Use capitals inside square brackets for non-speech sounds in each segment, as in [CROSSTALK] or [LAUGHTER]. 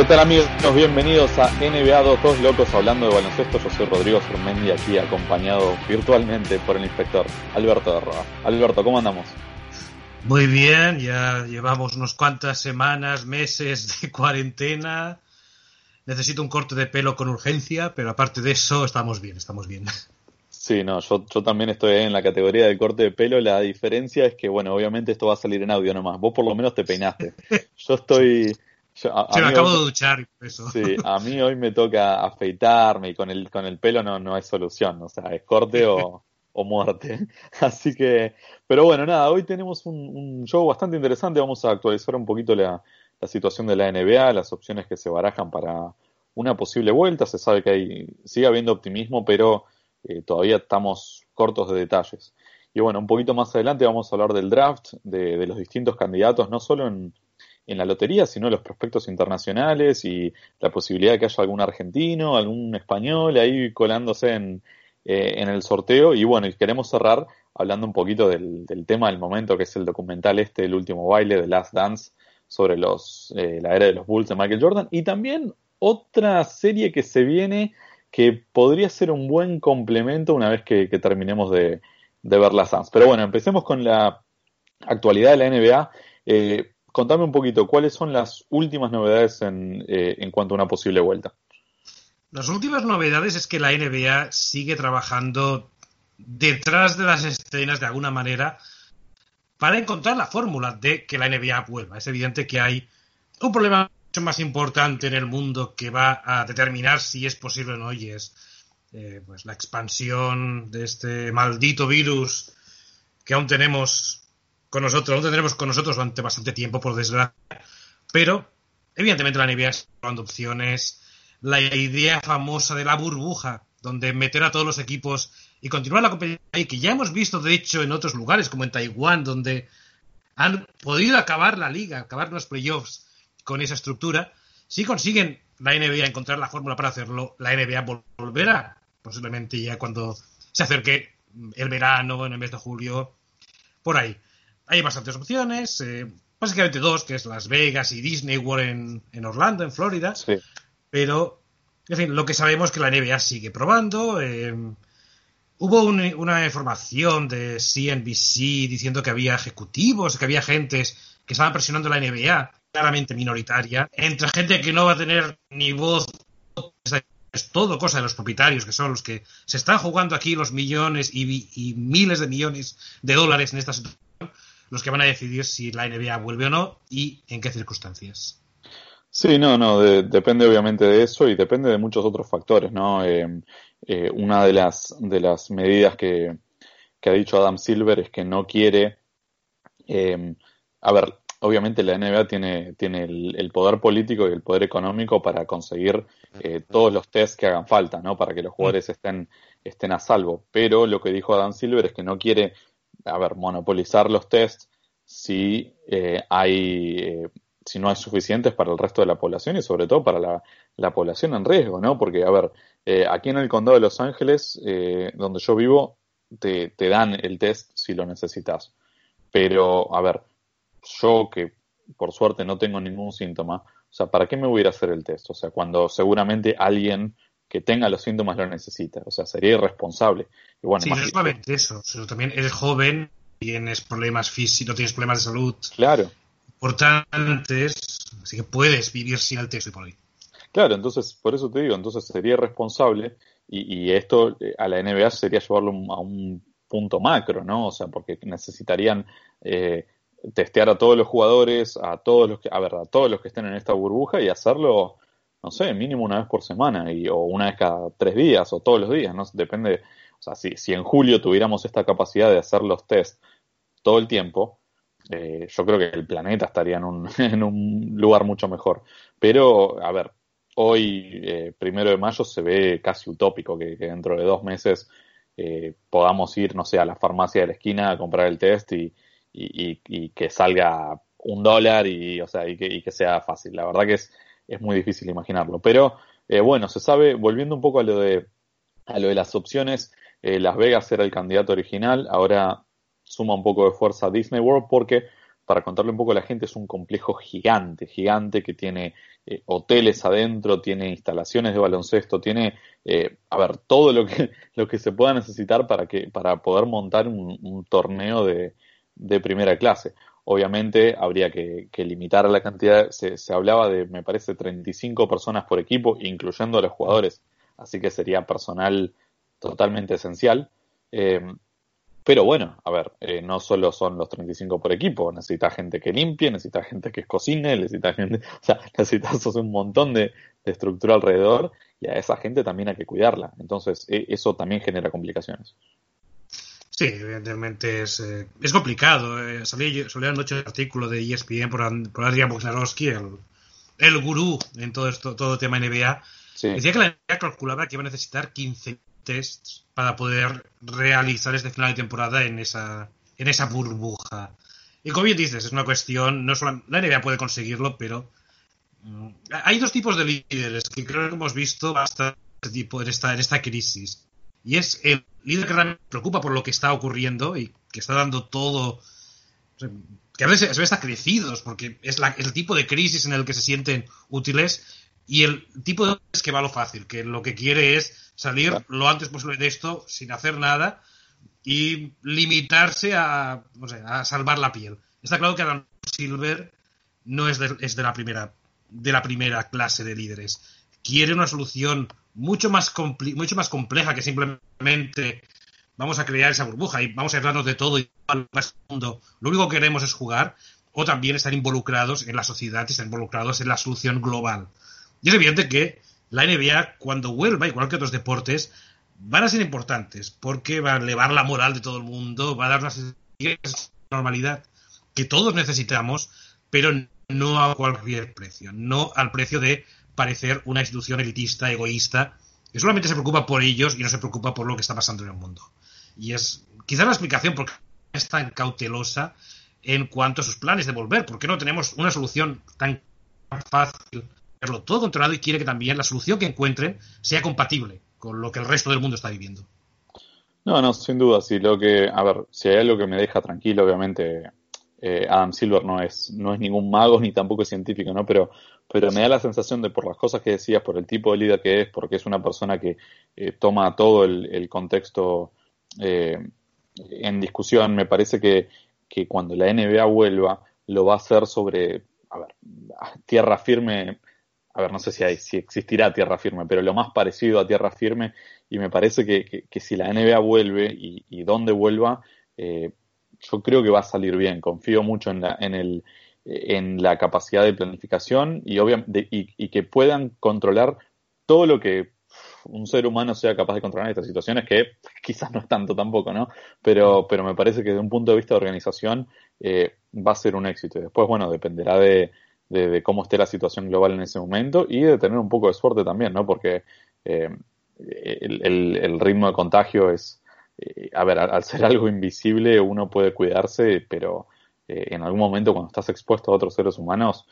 ¿Qué tal amigos? Bienvenidos a NBA 2 Locos hablando de baloncesto. Yo soy Rodrigo Surmendi aquí acompañado virtualmente por el inspector Alberto de Roa. Alberto, ¿cómo andamos? Muy bien, ya llevamos unas cuantas semanas, meses de [LAUGHS] cuarentena. Necesito un corte de pelo con urgencia, pero aparte de eso estamos bien, estamos bien. Sí, no, yo, yo también estoy en la categoría del corte de pelo. La diferencia es que, bueno, obviamente esto va a salir en audio nomás. Vos por lo menos te peinaste. [LAUGHS] Yo estoy... Yo, a, me acabo de duchar. Eso. Sí, a mí [LAUGHS] hoy me toca afeitarme y con el, con el pelo no, no hay solución. O sea, es corte o, o muerte. [LAUGHS] Así que, pero bueno, nada, hoy tenemos un, un, show bastante interesante. Vamos a actualizar un poquito la, la, situación de la NBA, las opciones que se barajan para una posible vuelta. Se sabe que hay, sigue habiendo optimismo, pero eh, todavía estamos cortos de detalles. Y bueno, un poquito más adelante vamos a hablar del draft, de, de los distintos candidatos, no solo en, en la lotería, sino los prospectos internacionales y la posibilidad de que haya algún argentino, algún español ahí colándose en, eh, en el sorteo. Y bueno, y queremos cerrar hablando un poquito del, tema del momento, que es el documental este, El último baile, de Last Dance, sobre los, eh, la era de los Bulls de Michael Jordan. Y también otra serie que se viene que podría ser un buen complemento una vez que, terminemos de, ver las Dance. Pero bueno, empecemos con la actualidad de la NBA. Eh, contame un poquito, ¿cuáles son las últimas novedades en, eh, en cuanto a una posible vuelta? Las últimas novedades es que la NBA sigue trabajando detrás de las escenas de alguna manera para encontrar la fórmula de que la NBA vuelva. Es evidente que hay un problema mucho más importante en el mundo que va a determinar si es posible o no y es eh, pues la expansión de este maldito virus que aún tenemos con nosotros, aún tendremos con nosotros durante bastante tiempo, por desgracia. Pero, evidentemente, la NBA está probando opciones. La idea famosa de la burbuja, donde meter a todos los equipos y continuar la competición, que ya hemos visto, de hecho, en otros lugares, como en Taiwán, donde han podido acabar la liga, acabar los playoffs con esa estructura. Si consiguen la NBA encontrar la fórmula para hacerlo, la NBA volverá, posiblemente ya cuando se acerque el verano, en el mes de julio, por ahí. Hay bastantes opciones, eh, básicamente dos, que es Las Vegas y Disney World en, en Orlando, en Florida. Sí. Pero, en fin, lo que sabemos es que la NBA sigue probando. Eh, hubo un, una información de CNBC diciendo que había ejecutivos, que había gentes que estaban presionando la NBA, claramente minoritaria, entre gente que no va a tener ni voz es todo cosa de los propietarios, que son los que se están jugando aquí los millones y, y miles de millones de dólares en esta situación los que van a decidir si la NBA vuelve o no y en qué circunstancias. Sí, no, no, de, depende obviamente de eso y depende de muchos otros factores, ¿no? Eh, eh, una de las, de las medidas que, que, ha dicho Adam Silver es que no quiere, eh, a ver, obviamente la NBA tiene, tiene el, el, poder político y el poder económico para conseguir eh, todos los tests que hagan falta, ¿no? Para que los jugadores estén, estén a salvo. Pero lo que dijo Adam Silver es que no quiere a ver, monopolizar los tests si eh, hay eh, si no hay suficientes para el resto de la población y sobre todo para la, la población en riesgo, ¿no? Porque, a ver, eh, aquí en el condado de Los Ángeles, eh, donde yo vivo, te, te, dan el test si lo necesitas. Pero, a ver, yo que por suerte no tengo ningún síntoma, o sea, ¿para qué me voy a a hacer el test? O sea, cuando seguramente alguien que tenga los síntomas lo necesita. O sea, sería irresponsable. Y bueno, sí, no es solamente eso, sino también eres joven, tienes problemas físicos, tienes problemas de salud. Claro. Importantes, así que puedes vivir sin el texto y por ahí. Claro, entonces, por eso te digo, entonces sería irresponsable y, y esto eh, a la NBA sería llevarlo a un punto macro, ¿no? O sea, porque necesitarían eh, testear a todos los jugadores, a todos los que, a ver, a todos los que estén en esta burbuja y hacerlo, no sé, mínimo una vez por semana y, o una vez cada tres días o todos los días, no depende, o sea, si, si en julio tuviéramos esta capacidad de hacer los test todo el tiempo, eh, yo creo que el planeta estaría en un, [LAUGHS] lugar mucho mejor. Pero, a ver, hoy, eh, primero de mayo, se ve casi utópico que, dentro de dos meses eh, podamos ir, no sé, a la farmacia de la esquina a comprar el test y, y, que salga un dólar y, o sea, y, que, que sea fácil. La verdad que es, es muy difícil imaginarlo. Pero, bueno, se sabe, volviendo un poco a lo de, a lo de las opciones, Las Vegas era el candidato original, ahora suma un poco de fuerza a Disney World porque, para contarle un poco a la gente, es un complejo gigante, gigante que tiene eh, hoteles adentro, tiene instalaciones de baloncesto, tiene, eh, a ver, todo lo que, [LAUGHS] lo que se pueda necesitar para, que, para poder montar un, torneo de, de, primera clase. Obviamente habría que, que limitar la cantidad, se, se, hablaba de, me parece, 35 personas por equipo, incluyendo a los jugadores, así que sería personal totalmente esencial. Eh, pero bueno, a ver, eh, no solo son los 35 por equipo, necesita gente que limpie, necesita gente que cocine, necesita gente, [LAUGHS] o sea, necesitas [LAUGHS] un montón de, estructura alrededor y a esa gente también hay que cuidarla. Entonces, e, eso también genera complicaciones. Sí, evidentemente es, eh, es complicado. Eh, salí, anoche el artículo de ESPN por, por Adrian Bognarowski, el, el gurú en todo esto, todo tema NBA. Decía que la NBA calculaba que iba a necesitar 15 tests para poder realizar este final de temporada en esa, en esa burbuja. Y como bien dices, es una cuestión, no solo la NBA puede conseguirlo, pero mm, hay dos tipos de líderes que creo que hemos visto bastante tipo en esta, en esta crisis. Y es el líder que realmente preocupa por lo que está ocurriendo y que está dando todo. que a veces se ve hasta crecidos, porque es, la, es el tipo de crisis en el que se sienten útiles y el tipo de es que va lo fácil, que lo que quiere es salir lo antes posible de esto sin hacer nada y limitarse a, no sé, a salvar la piel. Está claro que Adam Silver no es de, es de la primera de la primera clase de líderes. Quiere una solución mucho más, mucho más compleja que simplemente vamos a crear esa burbuja y vamos a hablarnos de todo y mundo. Lo único que queremos es jugar o también estar involucrados en la sociedad y estar involucrados en la solución global. Y es evidente que la NBA, cuando vuelva, igual que otros deportes, van a ser importantes porque va a elevar la moral de todo el mundo, va a dar una normalidad que todos necesitamos, pero no a cualquier precio, no al precio de parecer una institución elitista, egoísta, que solamente se preocupa por ellos y no se preocupa por lo que está pasando en el mundo. Y es quizá la explicación por qué es tan cautelosa en cuanto a sus planes de volver, porque no tenemos una solución tan fácil todo controlado y quiere que también la solución que encuentren sea compatible con lo que el resto del mundo está viviendo. No, no, sin duda. Si lo que, a ver, si hay algo que me deja tranquilo, obviamente eh, Adam Silver no es, no es ningún mago ni tampoco es científico, ¿no? Pero, pero me da la sensación de por las cosas que decías, por el tipo de líder que es, porque es una persona que eh, toma todo el, contexto eh, en discusión, me parece que, que cuando la NBA vuelva, lo va a hacer sobre, a ver, tierra firme a ver, no sé si, hay, si existirá tierra firme, pero lo más parecido a tierra firme, y me parece que, que, si la NBA vuelve y, donde vuelva, eh, yo creo que va a salir bien. Confío mucho en la, en el, en la capacidad de planificación y, obviamente, y, que puedan controlar todo lo que un ser humano sea capaz de controlar en estas situaciones, que [LAUGHS] quizás no es tanto tampoco, ¿no? Pero, pero me parece que desde un punto de vista de organización eh, va a ser un éxito. Y después, bueno, dependerá de, de, cómo esté la situación global en ese momento y de tener un poco de suerte también, ¿no? Porque eh, el, ritmo de contagio es, eh, a ver, al, ser [LAUGHS] algo invisible uno puede cuidarse, pero eh, en algún momento cuando estás expuesto a otros seres humanos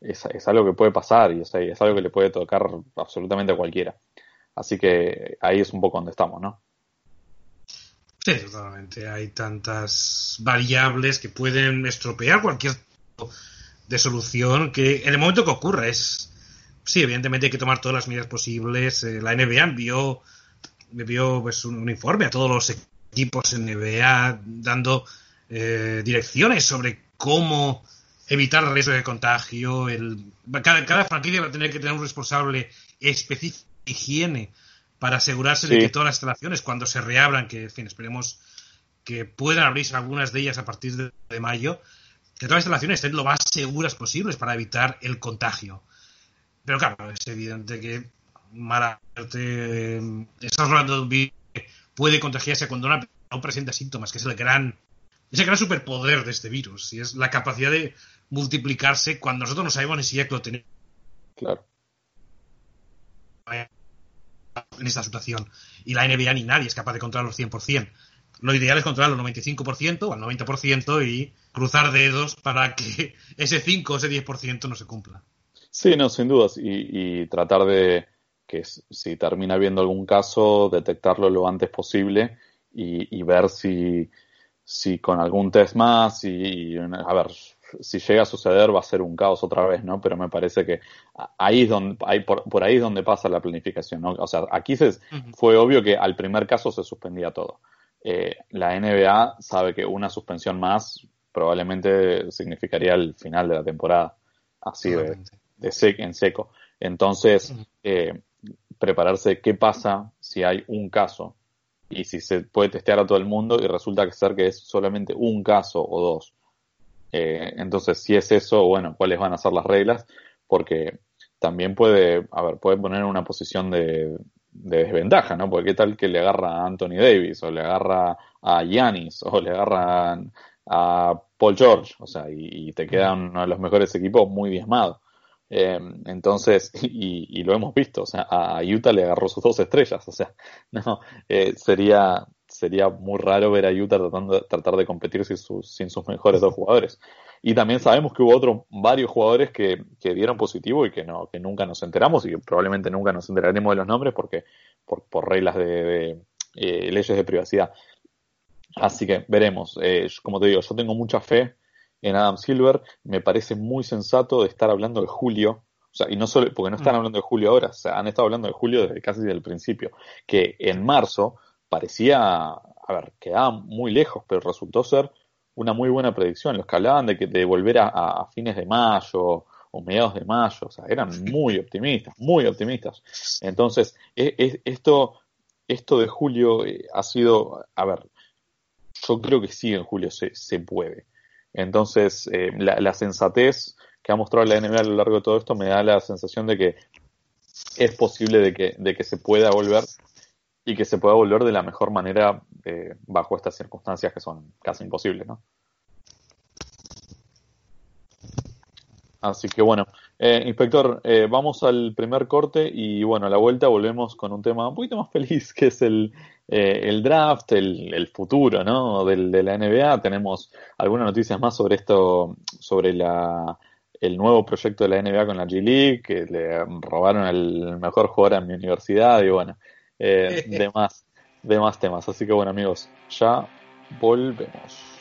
es, es algo que puede pasar y es, es algo que le puede tocar absolutamente a cualquiera. Así que ahí es un poco donde estamos, ¿no? Sí, totalmente. Hay tantas variables que pueden estropear cualquier de solución que en el momento que ocurra es sí evidentemente hay que tomar todas las medidas posibles eh, la NBA envió envió pues un, informe a todos los equipos NBA dando eh, direcciones sobre cómo evitar el riesgo de contagio el cada, cada franquicia va a tener que tener un responsable específico de higiene para asegurarse de que todas las instalaciones cuando se reabran que en fin esperemos que puedan abrirse algunas de ellas a partir de mayo que todas las instalaciones estén lo más seguras posibles para evitar el contagio. Pero claro, es evidente que mala estamos hablando de un virus que puede contagiarse cuando no presenta síntomas, que es el gran, ese gran superpoder de este virus, y es la capacidad de multiplicarse cuando nosotros no sabemos ni siquiera que lo tenemos. Claro. En esta situación. Y la NBA ni nadie es capaz de controlarlo al 100%. Lo ideal es controlarlo al 95% o al 90% y cruzar dedos para que ese 5 o ese 10% no se cumpla. Sí, no, sin dudas. Y, tratar de que si termina habiendo algún caso, detectarlo lo antes posible y, ver si, si con algún test más y, a ver, si llega a suceder va a ser un caos otra vez, ¿no? Pero me parece que ahí es donde, ahí, por, por ahí es donde pasa la planificación, ¿no? O sea, aquí se, fue obvio que al primer caso se suspendía todo. Eh, la NBA sabe que una suspensión más probablemente significaría el final de la temporada, así de, de en seco. Entonces, eh, prepararse qué pasa si hay un caso y si se puede testear a todo el mundo y resulta que ser que es solamente un caso o dos. Eh, entonces, si es eso, bueno, cuáles van a ser las reglas, porque también puede, a ver, puede poner en una posición de, desventaja, ¿no? Porque qué tal que le agarra a Anthony Davis, o le agarra a Giannis, o le agarra a Paul George, o sea, y, te queda uno de los mejores equipos muy diezmado. Eh, entonces, [LAUGHS] y, lo hemos visto, o sea, a Utah le agarró sus dos estrellas, o sea, [LAUGHS] no, eh, sería, sería muy raro ver a Utah tratando de, tratar de competir sin sus, sin sus mejores dos jugadores. Y también sabemos que hubo otros varios jugadores que, que, dieron positivo y que no, que nunca nos enteramos y que probablemente nunca nos enteraremos de los nombres porque, por, por reglas de, eh, leyes de privacidad. Así que veremos. Eh, como te digo, yo tengo mucha fe en Adam Silver. Me parece muy sensato de estar hablando de Julio. O sea, y no solo, porque no están mm. hablando de Julio ahora, o sea, han estado hablando de Julio desde casi desde el principio. Que en marzo parecía, a ver, quedaba muy lejos, pero resultó ser una muy buena predicción. Los que hablaban de que de volver a, fines de mayo o mediados de mayo, o sea, eran muy optimistas, muy optimistas. Entonces, e, esto, esto de julio eh, ha sido, a ver, yo creo que sí en julio se, se puede. Entonces, eh, la, sensatez que ha mostrado la NBA a lo largo de todo esto me da la sensación de que es posible de que, se pueda volver y que se pueda volver de la mejor manera eh, bajo estas circunstancias que son casi imposibles, ¿no? Así que bueno, eh, inspector, eh, vamos al primer corte y bueno, a la vuelta volvemos con un tema un poquito más feliz, [LAUGHS] que es el, el draft, el, futuro, ¿no? Del, de la NBA. Tenemos algunas noticias más sobre esto, sobre la, el nuevo proyecto de la NBA con la G League, que le robaron al mejor jugador en mi universidad y bueno, eh, de, más, de más temas. Así que bueno amigos, ya volvemos.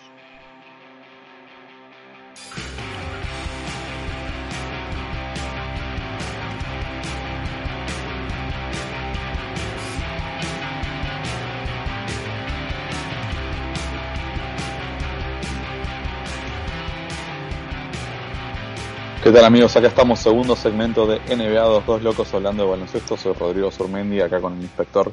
¿Qué tal amigos? Acá estamos, segundo segmento de NBA, dos, dos locos hablando de baloncesto. Soy Rodrigo Surmendi, acá con el inspector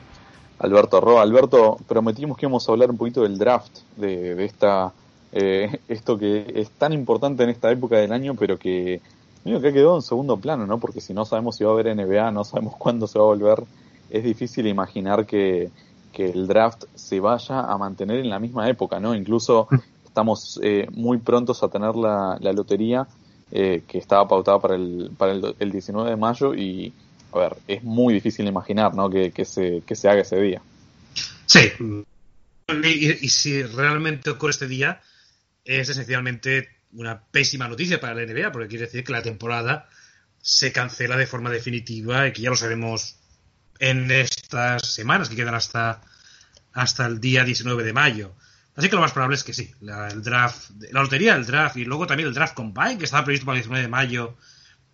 Alberto Roa. Alberto, prometimos que íbamos a hablar un poquito del draft, de, esta eh, esto que es tan importante en esta época del año, pero que medio que ha quedado en segundo plano, ¿no? Porque si no sabemos si va a haber NBA, no sabemos [LAUGHS] cuándo se va a volver, es difícil imaginar que, que el draft se vaya a mantener en la misma época, ¿no? Incluso estamos eh, muy prontos a tener la, la lotería eh, que estaba pautada para el, para el, 19 de mayo y, a ver, es muy difícil imaginar, ¿no? Que, que, se, que se haga ese día. Sí. Y, si realmente ocurre este día, es esencialmente una pésima noticia para la NBA, porque quiere decir que la temporada se cancela de forma definitiva y que ya lo sabemos en estas semanas que quedan hasta, hasta el día 19 de mayo. Así que lo más probable es que sí, la, el draft, la lotería del draft y luego también el draft combine, que estaba previsto para el 19 de mayo,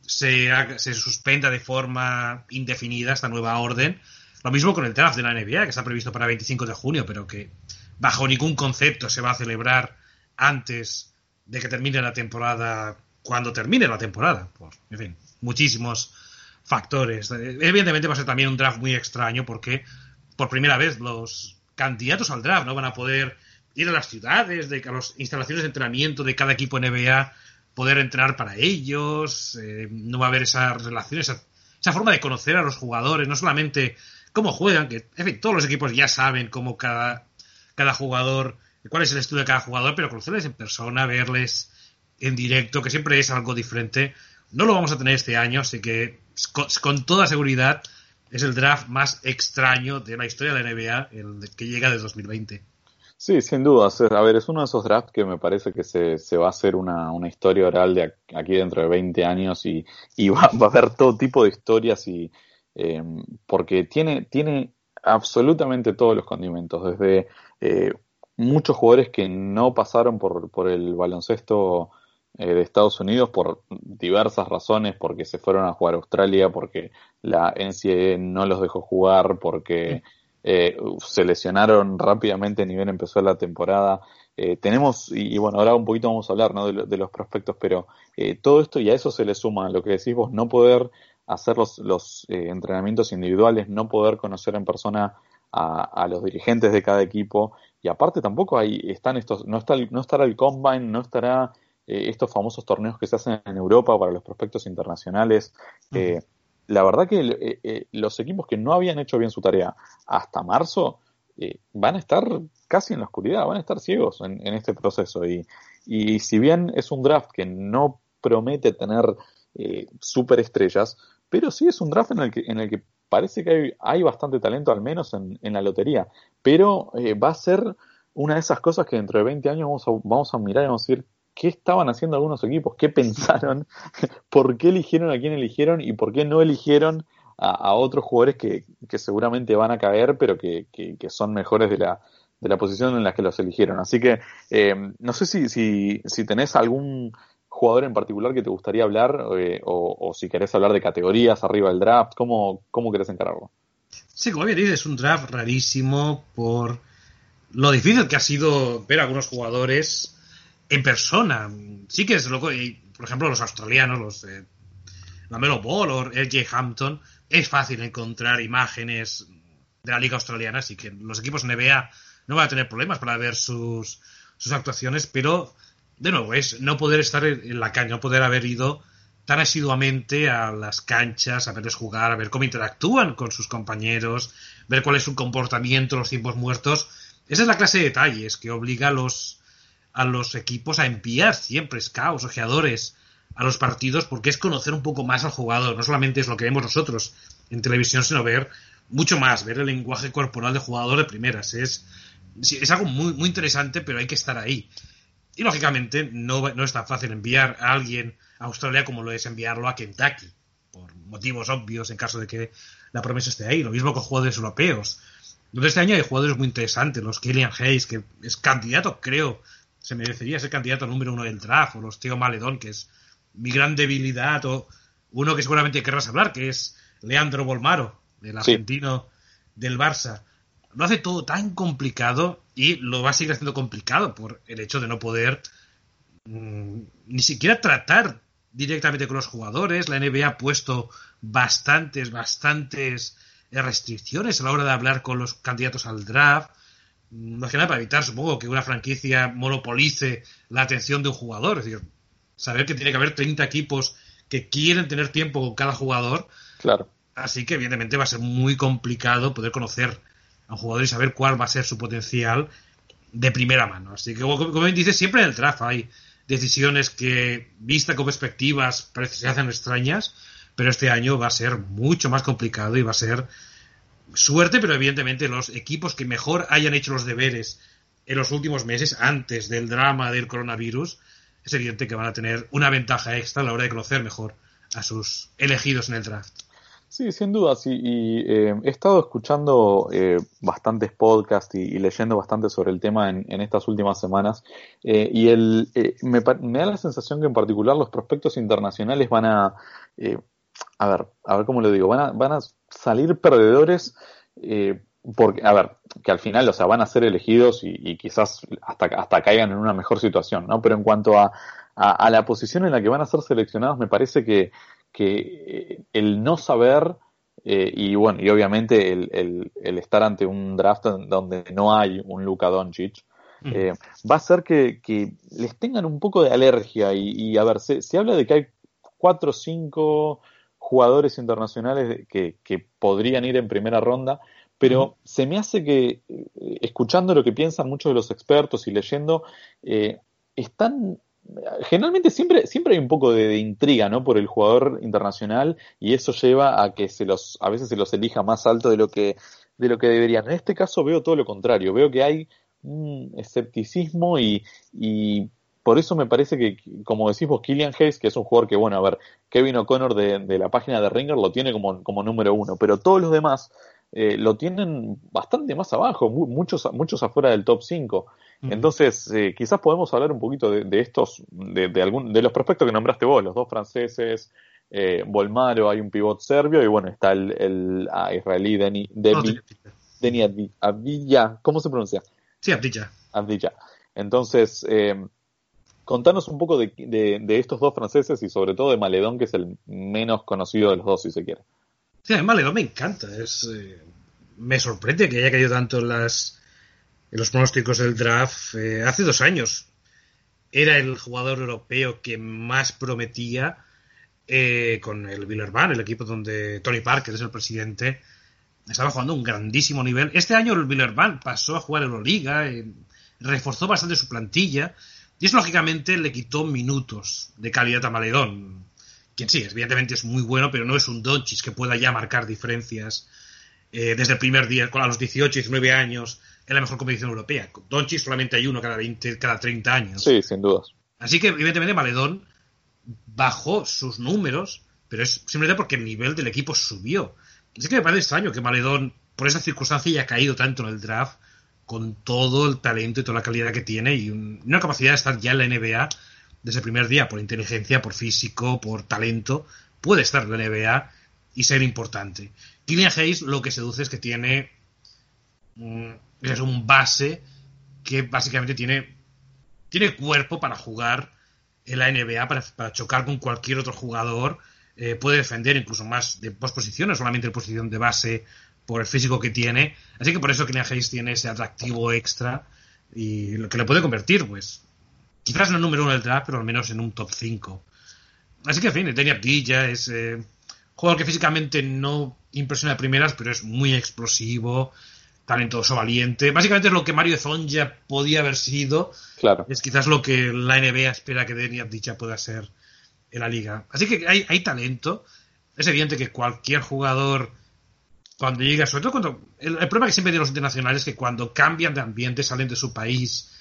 se, se suspenda de forma indefinida esta nueva orden. Lo mismo con el draft de la NBA, que está previsto para el 25 de junio, pero que bajo ningún concepto se va a celebrar antes de que termine la temporada, cuando termine la temporada. Pues, en fin, muchísimos factores. Evidentemente va a ser también un draft muy extraño porque por primera vez los candidatos al draft no van a poder ir a las ciudades, de, a las instalaciones de entrenamiento de cada equipo NBA, poder entrenar para ellos, eh, no va a haber esas relaciones, esa, esa, forma de conocer a los jugadores, no solamente cómo juegan, que en fin, todos los equipos ya saben cómo cada, cada jugador, cuál es el estudio de cada jugador, pero conocerles en persona, verles en directo, que siempre es algo diferente. No lo vamos a tener este año, así que con, con toda seguridad es el draft más extraño de la historia de la NBA, el que llega de 2020. Sí, sin duda. A ver, es uno de esos drafts que me parece que se, se va a hacer una, una, historia oral de aquí dentro de 20 años y, y [LAUGHS] va, va, a haber todo tipo de historias y eh, porque tiene, tiene absolutamente todos los condimentos, desde eh, muchos jugadores que no pasaron por, por el baloncesto eh, de Estados Unidos por diversas razones, porque se fueron a jugar a Australia, porque la NCAA no los dejó jugar, porque eh, se lesionaron rápidamente ni bien empezó la temporada. Eh, tenemos, y, y, bueno, ahora un poquito vamos a hablar ¿no? de, de los prospectos, pero eh, todo esto y a eso se le suma lo que decís vos, no poder hacer los, los eh, entrenamientos individuales, no poder conocer en persona a, a, los dirigentes de cada equipo, y aparte tampoco hay, están estos, no, está, no estará el combine, no estará eh, estos famosos torneos que se hacen en Europa para los prospectos internacionales. Uh -huh. La verdad que eh, eh, los equipos que no habían hecho bien su tarea hasta marzo eh, van a estar casi en la oscuridad, van a estar ciegos en, este proceso. Y, y, si bien es un draft que no promete tener superestrellas, pero sí es un draft en el que, en el que parece que hay, hay bastante talento, al menos en, en la lotería. Pero va a ser una de esas cosas que dentro de 20 años vamos a, vamos a mirar y vamos a decir qué estaban haciendo algunos equipos, qué pensaron, [LAUGHS] por qué eligieron a quién eligieron y por qué no eligieron a, otros jugadores que, seguramente van a caer, pero que, son mejores de la, posición en la que los eligieron. Así que eh, no sé si tenés algún jugador en particular que te gustaría hablar eh, o, o, si querés hablar de categorías arriba del draft, ¿cómo, cómo querés encararlo? Sí, como bien dices, es un draft rarísimo por lo difícil que ha sido ver a algunos jugadores en persona. Sí que es loco, y, por ejemplo, los australianos, los eh, Lamelo Ball o LJ Hampton, es fácil encontrar imágenes de la liga australiana, así que los equipos NBA no van a tener problemas para ver sus, sus actuaciones, pero de nuevo es no poder estar en la caña, no poder haber ido tan asiduamente a las canchas, a verles jugar, a ver cómo interactúan con sus compañeros, ver cuál es su comportamiento, los tiempos muertos. Esa es la clase de detalles que obliga a los, a los equipos a enviar siempre scouts, ojeadores a los partidos, porque es conocer un poco más al jugador. No solamente es lo que vemos nosotros en televisión, sino ver mucho más, ver el lenguaje corporal del jugador de primeras. Es, es algo muy, muy interesante, pero hay que estar ahí. Y lógicamente no, no es tan fácil enviar a alguien a Australia como lo es enviarlo a Kentucky, por motivos obvios en caso de que la promesa esté ahí. Lo mismo con jugadores europeos. Entonces este año hay jugadores muy interesantes, los Killian Hayes, que es candidato, creo, se merecería ser candidato número uno del draft, o los Teo Maledón, que es mi gran debilidad, o uno que seguramente querrás hablar, que es Leandro Bolmaro, el argentino sí. del Barça. Lo hace todo tan complicado y lo va a seguir haciendo complicado por el hecho de no poder mmm, ni siquiera tratar directamente con los jugadores. La NBA ha puesto bastantes, bastantes restricciones a la hora de hablar con los candidatos al draft. Más que nada para evitar, supongo, que una franquicia monopolice la atención de un jugador. Es decir, saber que tiene que haber 30 equipos que quieren tener tiempo con cada jugador. Claro. Así que, evidentemente, va a ser muy complicado poder conocer a un jugador y saber cuál va a ser su potencial de primera mano. Así que, como, como dices, siempre en el draft hay decisiones que, vista con perspectivas, parece que se hacen extrañas, pero este año va a ser mucho más complicado y va a ser suerte, pero evidentemente los equipos que mejor hayan hecho los deberes en los últimos meses, antes del drama del coronavirus, es evidente que van a tener una ventaja extra a la hora de conocer mejor a sus elegidos en el draft. Sí, sin duda, sí. Y eh, he estado escuchando eh, bastantes podcasts y, leyendo bastante sobre el tema en, estas últimas semanas. Eh, y el, eh, me, me, da la sensación que en particular los prospectos internacionales van a, a ver, a ver cómo lo digo, van a, van a salir perdedores. porque, a ver, que al final, o sea, van a ser elegidos y, y quizás hasta, hasta caigan en una mejor situación, ¿no? Pero en cuanto a, a, a la posición en la que van a ser seleccionados, me parece que, que el no saber eh, y bueno, y obviamente el, el, el, estar ante un draft donde no hay un Luka Doncic, eh, va a ser que, les tengan un poco de alergia. Y, a ver, se, habla de que hay cuatro o cinco jugadores internacionales que, podrían ir en primera ronda, pero se me hace que, eh, escuchando lo que piensan muchos de los expertos y leyendo, eh, están generalmente siempre, siempre hay un poco de, intriga, ¿no? Por el jugador internacional y eso lleva a que se los, a veces se los elija más alto de lo que, de lo que deberían. En este caso veo todo lo contrario, veo que hay un escepticismo y, y por eso me parece que, como decís vos, Killian Hayes, que es un jugador que, bueno, a ver, Kevin O'Connor de, de la página de Ringer lo tiene como, como número uno, pero todos los demás eh, lo tienen bastante más abajo, muchos, muchos afuera del top 5. Entonces, eh, quizás podemos hablar un poquito de, estos, de, algún, de los prospectos que nombraste vos, los dos franceses, eh, Volmaro, hay un pivot serbio y bueno, está el, el ah, israelí Deni, Deni, Abdilla, ¿cómo se pronuncia? Sí, Abdilla. Abdilla. Entonces, eh, contanos un poco de, de, estos dos franceses y sobre todo de Maledón, que es el menos conocido de los dos, si se quiere. Sí, Maledón me encanta. Es, me sorprende que haya caído tanto en las en los pronósticos del draft, eh, hace dos años era el jugador europeo que más prometía eh, con el Villarban, el equipo donde Tony Parker es el presidente, estaba jugando un grandísimo nivel. Este año el Villarban pasó a jugar Euroliga, eh, reforzó bastante su plantilla y eso lógicamente le quitó minutos de calidad a Maledón, quien sí, evidentemente es muy bueno, pero no es un Donchis que pueda ya marcar diferencias desde el primer día, a los 18, 19 años, es la mejor competición europea. Doncic solamente hay uno cada 20, cada 30 años. Sí, sin dudas. Así que, evidentemente, Maledón bajó sus números, pero es simplemente porque el nivel del equipo subió. Así que me parece extraño que Maledón, por esa circunstancia, haya caído tanto en el draft con todo el talento y toda la calidad que tiene y una capacidad de estar ya en la NBA desde el primer día, por inteligencia, por físico, por talento, puede estar en la NBA y ser importante. Kylian Hayes lo que seduce es que tiene es un base que básicamente tiene, tiene cuerpo para jugar en la NBA, para, chocar con cualquier otro jugador. Eh, puede defender incluso más de posiciones, solamente en posición de base por el físico que tiene. Así que por eso Kylian Hayes tiene ese atractivo extra y lo que le puede convertir, pues, quizás no número uno del draft, pero al menos en un top 5. Así que, en fin, Danny Abdilla es eh, jugador que físicamente no impresiona de primeras, pero es muy explosivo, talentoso, valiente. Básicamente es lo que Mario Zonja podía haber sido. Claro. Es quizás lo que la NBA espera que Deni Abdicha pueda ser en la liga. Así que hay, hay talento. Es evidente que cualquier jugador, cuando llega, sobre todo cuando. El, problema que siempre tienen los internacionales es que cuando cambian de ambiente, salen de su país,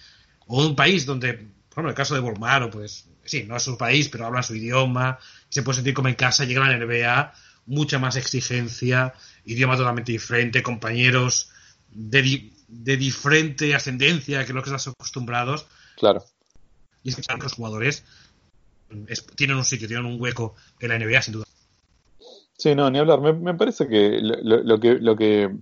o de un país donde, por ejemplo, el caso de Volmaro, pues sí, no es su país, pero hablan su idioma, se puede sentir como en casa, llegan a la NBA, mucha más exigencia, idioma totalmente diferente, compañeros de, diferente ascendencia que lo que estás acostumbrados. Claro. Y es que los jugadores tienen un sitio, tienen un hueco en la NBA, sin duda. Sí, no, ni hablar. Me, parece que lo, que lo que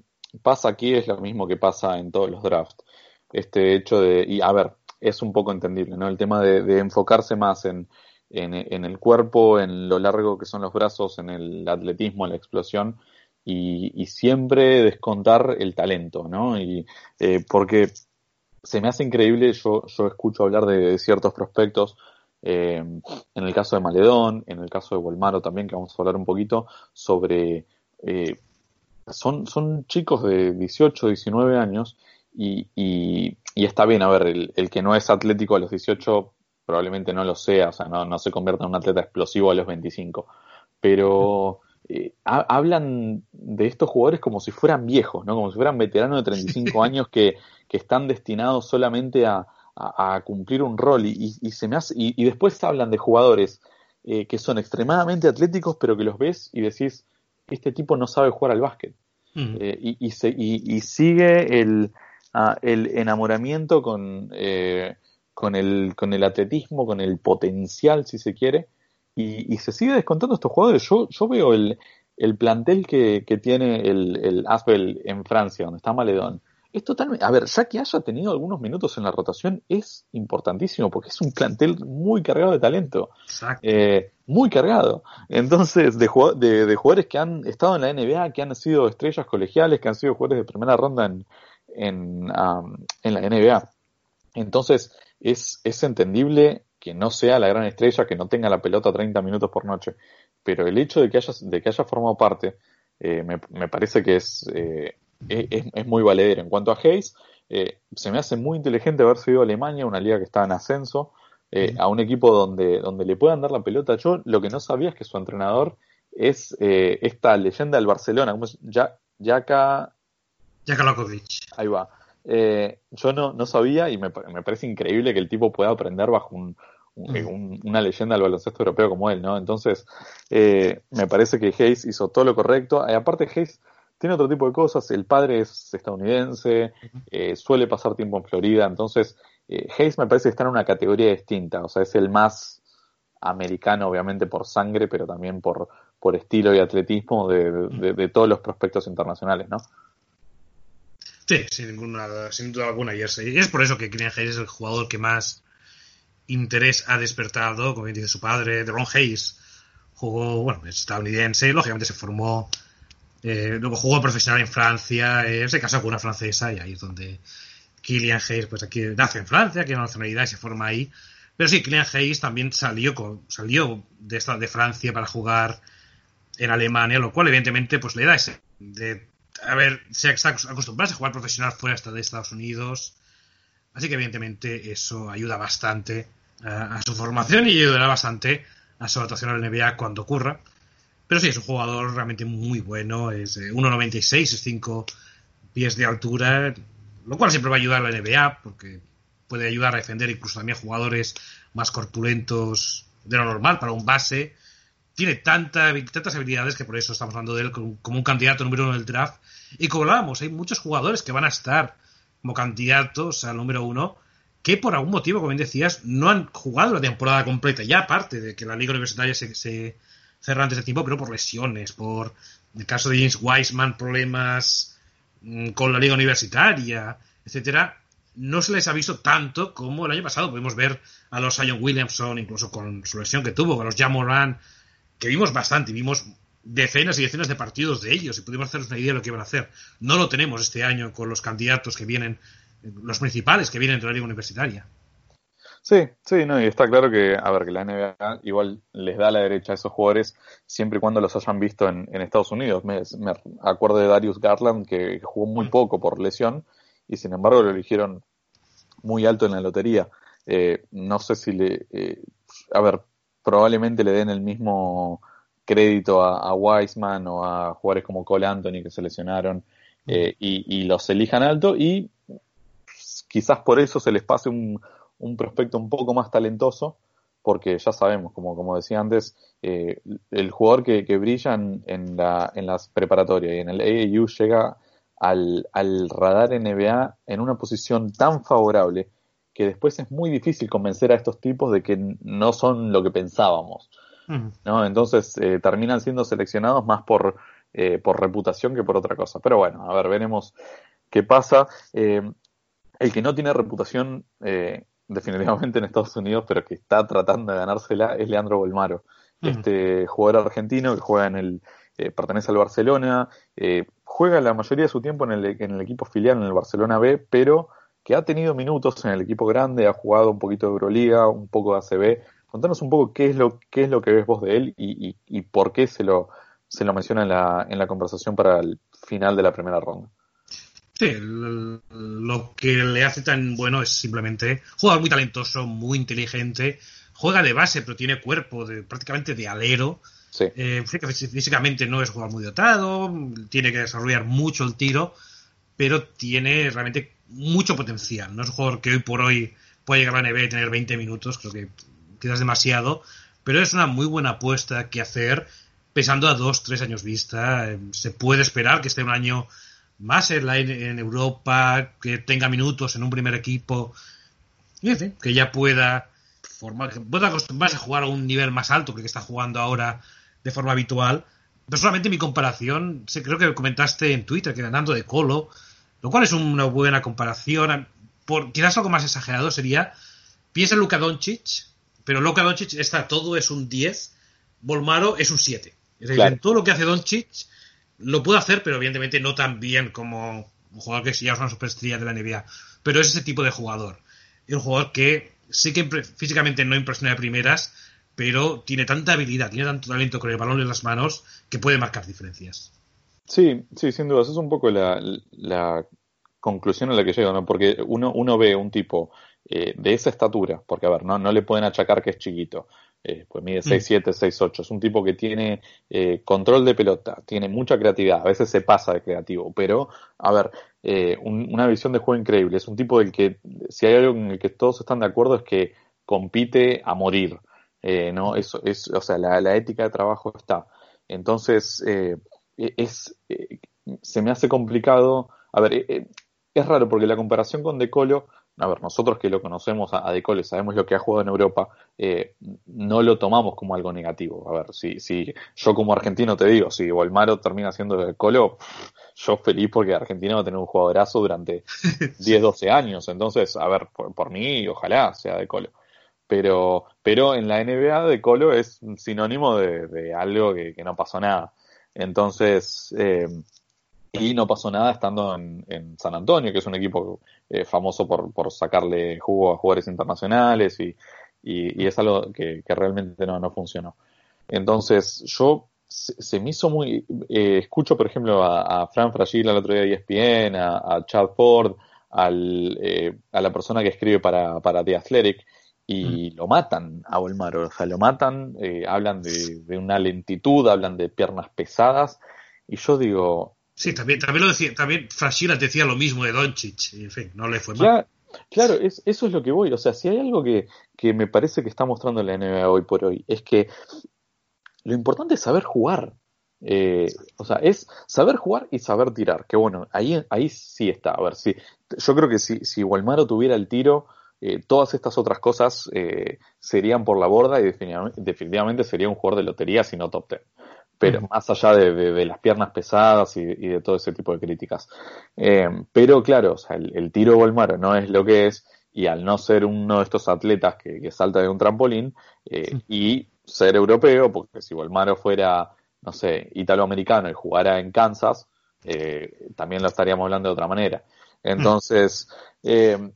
pasa aquí es lo mismo que pasa en todos los drafts. Este hecho de, y a ver, es un poco entendible, ¿no? El tema de, enfocarse más en, en, el cuerpo, en lo largo que son los brazos, en el atletismo, en la explosión, y, siempre descontar el talento, ¿no? Y, eh, porque se me hace increíble, yo, yo escucho hablar de, ciertos prospectos, eh, en el caso de Maledón, en el caso de Volmaro también, que vamos a hablar un poquito, sobre... Eh, son, son chicos de 18, 19 años y, y, está bien, a ver, el, el, que no es atlético a los 18 probablemente no lo sea, o sea, no, no se convierta en un atleta explosivo a los 25, pero eh, hablan de estos jugadores como si fueran viejos, ¿no? Como si fueran veteranos de 35 [LAUGHS] años que, que, están destinados solamente a, a, cumplir un rol y, y, se me hace, y, después hablan de jugadores eh, que son extremadamente atléticos pero que los ves y decís, este tipo no sabe jugar al básquet. Mm. Eh, y, y, se, y, sigue el, el enamoramiento con, con, el, con el atletismo, con el potencial, si se quiere, y, se sigue descontando estos jugadores. Yo, yo veo el, el plantel que, que tiene el, el Asbel en Francia, donde está Maledón. Es totalmente. A ver, ya que haya tenido algunos minutos en la rotación, es importantísimo porque es un plantel muy cargado de talento. Eh, muy cargado. Entonces, de, de, de, jugadores que han estado en la NBA, que han sido estrellas colegiales, que han sido jugadores de primera ronda en, en, en la NBA. Entonces, es, es entendible que no sea la gran estrella, que no tenga la pelota 30 minutos por noche, pero el hecho de que haya, de que haya formado parte eh, me, me, parece que es, eh, es, es, muy valedero. En cuanto a Hayes, eh, se me hace muy inteligente haber sido a Alemania, una liga que está en ascenso, eh, a un equipo donde, donde le puedan dar la pelota. Yo lo que no sabía es que su entrenador es eh, esta leyenda del Barcelona, como es Jaka... Jaka Lokovic. Ahí va. Eh, yo no, no sabía y me, me, parece increíble que el tipo pueda aprender bajo un, un, un, una leyenda del baloncesto europeo como él, ¿no? Entonces, eh, me parece que Hayes hizo todo lo correcto. Y aparte, Hayes tiene otro tipo de cosas. El padre es estadounidense, eh, suele pasar tiempo en Florida, entonces eh, Hayes me parece que está en una categoría distinta, o sea, es el más americano, obviamente, por sangre, pero también por, por estilo y atletismo de, de, de todos los prospectos internacionales, ¿no? Sí, sin, ninguna, sin duda alguna. Y es, y es por eso que Kylian Hayes es el jugador que más interés ha despertado, como bien dice su padre, de Ron Hayes. Jugó, bueno, es estadounidense, lógicamente se formó, eh, luego jugó profesional en Francia, eh, se casó con una francesa y ahí es donde Kylian Hayes, pues aquí nace en Francia, tiene nacionalidad y se forma ahí. Pero sí, Kylian Hayes también salió, con, salió de, esta, de Francia para jugar en Alemania, lo cual evidentemente pues le da ese de a ver, se está acostumbrado a jugar profesional fuera hasta de Estados Unidos. Así que evidentemente eso ayuda bastante a, a su formación y ayudará bastante a su adaptación al NBA cuando ocurra. Pero sí, es un jugador realmente muy bueno. Es eh, 1,96, es 5 pies de altura, lo cual siempre va a ayudar a la NBA porque puede ayudar a defender incluso también jugadores más corpulentos de lo normal para un base. Tiene tanta, tantas habilidades que por eso estamos hablando de él como, como un candidato número uno del draft. Y como hablábamos, hay muchos jugadores que van a estar como candidatos al número uno que por algún motivo, como bien decías, no han jugado la temporada completa. Ya aparte de que la liga universitaria se, se cerra antes de tiempo, pero por lesiones, por el caso de James Wiseman, problemas mmm, con la liga universitaria, etcétera. No se les ha visto tanto como el año pasado. Pudimos ver a los Zion Williamson, incluso con su lesión que tuvo, con los Jamoran, que vimos bastante, vimos decenas y decenas de partidos de ellos y pudimos hacernos una idea de lo que iban a hacer. No lo tenemos este año con los candidatos que vienen, los principales que vienen de la liga universitaria. Sí, sí, no, y está claro que, a ver, que la NBA igual les da la derecha a esos jugadores siempre y cuando los hayan visto en, en Estados Unidos. Me, me, acuerdo de Darius Garland que, que jugó muy poco por lesión y sin embargo lo eligieron muy alto en la lotería. Eh, no sé si le, eh, a ver, probablemente le den el mismo crédito a, a Wiseman o a jugadores como Cole Anthony que se lesionaron eh, y, y los elijan alto y quizás por eso se les pase un, un prospecto un poco más talentoso, porque ya sabemos, como, como decía antes, eh, el jugador que, que brilla en, en, la, en las preparatorias y en el AAU llega al, al radar NBA en una posición tan favorable que después es muy difícil convencer a estos tipos de que no son lo que pensábamos. ¿no? Entonces eh, terminan siendo seleccionados más por, eh, por reputación que por otra cosa. Pero bueno, a ver, veremos qué pasa. Eh, el que no tiene reputación eh, definitivamente en Estados Unidos, pero que está tratando de ganársela, es Leandro Bolmaro. -huh. Este jugador argentino que juega en el, eh, pertenece al Barcelona, eh, juega la mayoría de su tiempo en el, en el, equipo filial, en el Barcelona B, pero que ha tenido minutos en el equipo grande, ha jugado un poquito de Euroliga, un poco de ACB. Contanos un poco qué es lo, qué es lo que ves vos de él y, y, y por qué se lo, se lo menciona en la, en la conversación para el final de la primera ronda. Sí, lo que le hace tan bueno es simplemente jugador muy talentoso, muy inteligente, juega de base, pero tiene cuerpo de, prácticamente de alero. Sí. Eh, físicamente no es jugador muy dotado, tiene que desarrollar mucho el tiro, pero tiene realmente mucho potencial. No es un jugador que hoy por hoy puede llegar a la NBA y tener 20 minutos, creo que quizás demasiado, pero es una muy buena apuesta que hacer pesando a dos, tres años vista. Eh, se puede esperar que esté un año más en, la, en Europa, que tenga minutos en un primer equipo, que ya pueda formar, que pueda acostumbrarse a jugar a un nivel más alto que, que está jugando ahora de forma habitual. Personalmente mi comparación, creo que comentaste en Twitter que ganando de Colo, lo cual es una buena comparación. Por, quizás algo más exagerado sería, piensa en Luka Doncic, pero Luka Doncic está todo es un 10, Volmaro es un 7. Es decir, claro. en todo lo que hace Doncic lo puede hacer, pero evidentemente no tan bien como un jugador que ya es una superestrella de la NBA. Pero es ese tipo de jugador. es un jugador que sí que físicamente no impresiona de primeras, pero tiene tanta habilidad, tiene tanto talento con el balón en las manos que puede marcar diferencias. Sí, sí, sin duda. Esa es un poco la, conclusión a la que llego, ¿no? Porque uno, uno ve un tipo eh, de esa estatura, porque a ver, no, no le pueden achacar que es chiquito, eh, pues mide 6'7, 6'8, es un tipo que tiene eh, control de pelota, tiene mucha creatividad, a veces se pasa de creativo, pero a ver, eh, una visión de juego increíble, es un tipo del que, si hay algo en el que todos están de acuerdo es que compite a morir, eh, ¿no? Eso es, o sea, la, la ética de trabajo está. Entonces, eh, es, se me hace complicado, a ver, es raro porque la comparación con De Colo, a ver, nosotros que lo conocemos a, De Colo, sabemos lo que ha jugado en Europa, eh, no lo tomamos como algo negativo. A ver, si, si yo como argentino te digo, si Volmaro termina siendo De Colo, yo feliz porque Argentina va a tener un jugadorazo durante [LAUGHS] 10, 12 años. Entonces, a ver, por, mí, ojalá sea De Colo. Pero, pero en la NBA De Colo es sinónimo de, algo que, que, no pasó nada. Entonces, eh, y no pasó nada estando en, en San Antonio, que es un equipo eh, famoso por, por, sacarle jugo a jugadores internacionales y, y, y es algo que, que realmente no, no, funcionó. Entonces, yo se, me hizo muy. Eh, escucho, por ejemplo, a, a Fran Fragil al otro día de ESPN, a, a Chad Ford, al, eh, a la persona que escribe para, para The Athletic, y mm. lo matan a Olmaro, o sea, lo matan, eh, hablan de, de, una lentitud, hablan de piernas pesadas, y yo digo, Sí, también, también lo decía, también decía lo mismo de Doncic, en fin, no le fue mal. Claro, es, eso es lo que voy. O sea, si hay algo que, que me parece que está mostrando la NBA hoy por hoy, es que lo importante es saber jugar. Eh, o sea, es saber jugar y saber tirar. Que bueno, ahí, ahí sí está. A ver, si, yo creo que si, si tuviera el tiro, eh, todas estas otras cosas eh, serían por la borda y definitivamente, definitivamente, sería un jugador de lotería, si no top ten pero más allá de, de, de, las piernas pesadas y, y, de todo ese tipo de críticas. Eh, pero claro, o sea, el, el, tiro Volmaro no es lo que es, y al no ser uno de estos atletas que, que salta de un trampolín, eh, y ser europeo, porque si Volmaro fuera, no sé, italoamericano y jugara en Kansas, eh, también lo estaríamos hablando de otra manera. Entonces, eh,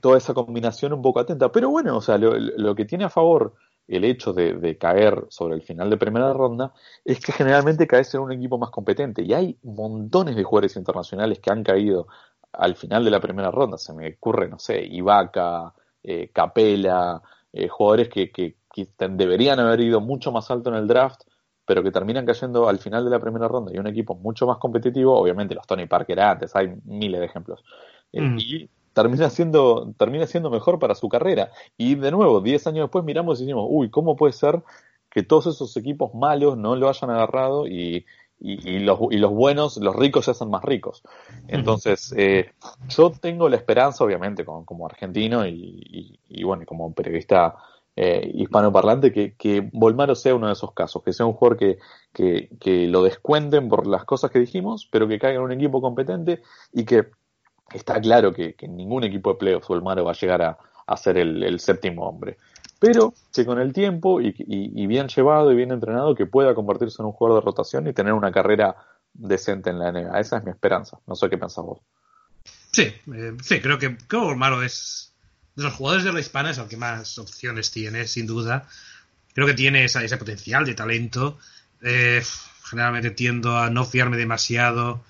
toda esa combinación un poco atenta. Pero bueno, o sea, lo, lo que tiene a favor el hecho de, de, caer sobre el final de primera ronda es que generalmente caes en un equipo más competente. Y hay montones de jugadores internacionales que han caído al final de la primera ronda. Se me ocurre, no sé, Ibaka, eh, Capela, eh, jugadores que, que, que, deberían haber ido mucho más alto en el draft, pero que terminan cayendo al final de la primera ronda. Y un equipo mucho más competitivo, obviamente los Tony Parker antes, hay miles de ejemplos. Mm. Y termina siendo, termina siendo mejor para su carrera. Y de nuevo, 10 años después miramos y decimos, uy, ¿cómo puede ser que todos esos equipos malos no lo hayan agarrado y, y, y los, y los buenos, los ricos se hacen más ricos? Entonces, eh, yo tengo la esperanza, obviamente, como, como argentino y, y, bueno, como periodista eh, hispanoparlante, que, que Volmaro sea uno de esos casos, que sea un jugador que, que, que lo descuenten por las cosas que dijimos, pero que caiga en un equipo competente y que está claro que, ningún equipo de playoffs Olmaro va a llegar a, ser el, séptimo hombre. Pero que con el tiempo y, bien llevado y bien entrenado, que pueda convertirse en un jugador de rotación y tener una carrera decente en la NBA. Esa es mi esperanza. No sé qué pensás vos. Sí, eh, sí, creo que, creo Olmaro es de los jugadores de la hispana es el que más opciones tiene, sin duda. Creo que tiene esa, ese potencial de talento. Eh, generalmente tiendo a no fiarme demasiado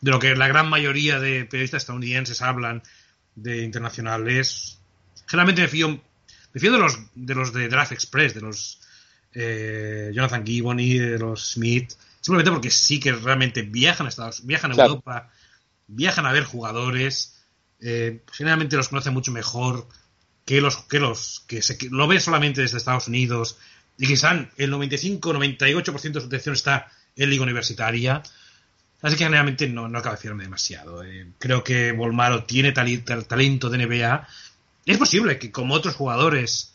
de lo que la gran mayoría de periodistas estadounidenses hablan de internacionales. Generalmente me fío, me fío de los de los de Draft Express, de los eh, Jonathan Gibbon y de los Smith, simplemente porque sí que realmente viajan a Estados, viajan a claro. Europa, viajan a ver jugadores, eh, generalmente los conocen mucho mejor que los que los que, se, que lo ven solamente desde Estados Unidos y quizá el 95-98% de su atención está en liga universitaria. Así que generalmente no, no acaba de fiarme demasiado. Eh, creo que Volmaro tiene tal, tal, talento de NBA. Es posible que como otros jugadores